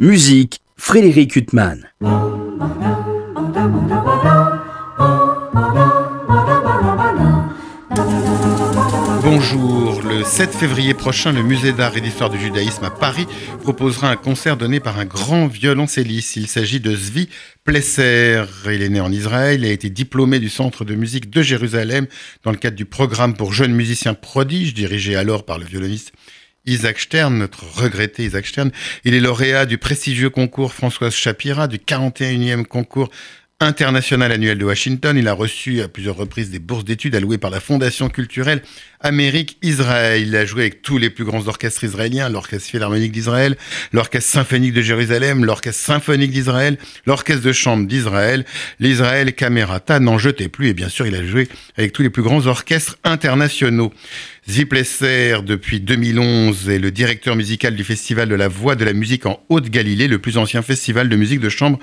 Musique, Frédéric Huttman. Bonjour, le 7 février prochain, le musée d'art et d'histoire du judaïsme à Paris proposera un concert donné par un grand violoncelliste. Il s'agit de Zvi Plesser. Il est né en Israël, il a été diplômé du Centre de musique de Jérusalem dans le cadre du programme pour jeunes musiciens prodiges dirigé alors par le violoniste Isaac Stern, notre regretté Isaac Stern. Il est lauréat du prestigieux concours Françoise Chapira, du 41e concours international annuel de Washington. Il a reçu à plusieurs reprises des bourses d'études allouées par la Fondation culturelle Amérique-Israël. Il a joué avec tous les plus grands orchestres israéliens, l'Orchestre Philharmonique d'Israël, l'Orchestre Symphonique de Jérusalem, l'Orchestre Symphonique d'Israël, l'Orchestre de Chambre d'Israël, l'Israël Camerata, n'en jetez plus. Et bien sûr, il a joué avec tous les plus grands orchestres internationaux. Ziplesser, depuis 2011, est le directeur musical du Festival de la Voix de la musique en Haute-Galilée, le plus ancien festival de musique de chambre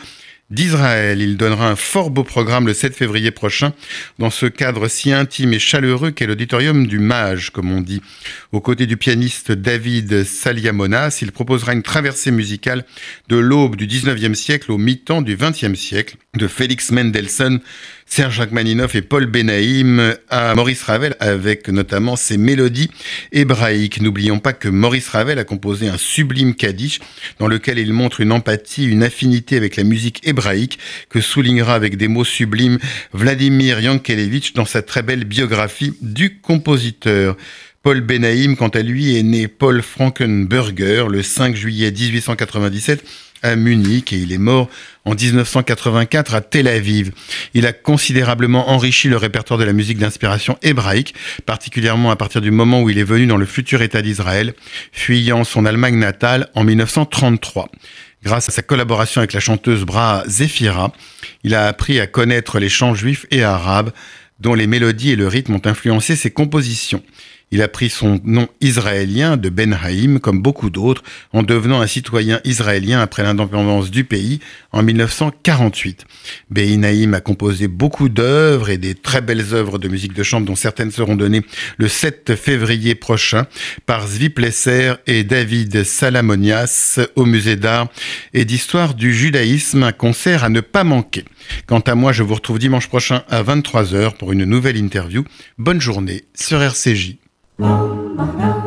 d'Israël. Il donnera un fort beau programme le 7 février prochain dans ce cadre si intime et chaleureux qu'est l'auditorium du Mage, comme on dit. Aux côtés du pianiste David Saliamonas, il proposera une traversée musicale de l'aube du 19e siècle au mi-temps du 20e siècle de Félix Mendelssohn Serge Rachmaninoff et Paul Benaïm à Maurice Ravel avec notamment ses mélodies hébraïques. N'oublions pas que Maurice Ravel a composé un sublime Kaddish dans lequel il montre une empathie, une affinité avec la musique hébraïque que soulignera avec des mots sublimes Vladimir Yankelevitch dans sa très belle biographie du compositeur. Paul Benaïm, quant à lui, est né Paul Frankenberger le 5 juillet 1897 à Munich et il est mort en 1984 à Tel Aviv. Il a considérablement enrichi le répertoire de la musique d'inspiration hébraïque, particulièrement à partir du moment où il est venu dans le futur État d'Israël, fuyant son Allemagne natale en 1933. Grâce à sa collaboration avec la chanteuse Bra Zefira, il a appris à connaître les chants juifs et arabes, dont les mélodies et le rythme ont influencé ses compositions. Il a pris son nom israélien de Ben Haïm, comme beaucoup d'autres, en devenant un citoyen israélien après l'indépendance du pays en 1948. Ben Haïm a composé beaucoup d'œuvres et des très belles œuvres de musique de chambre dont certaines seront données le 7 février prochain par Zvi Plesser et David Salamonias au musée d'art et d'histoire du judaïsme, un concert à ne pas manquer. Quant à moi, je vous retrouve dimanche prochain à 23h pour une nouvelle interview. Bonne journée sur RCJ. Bóng.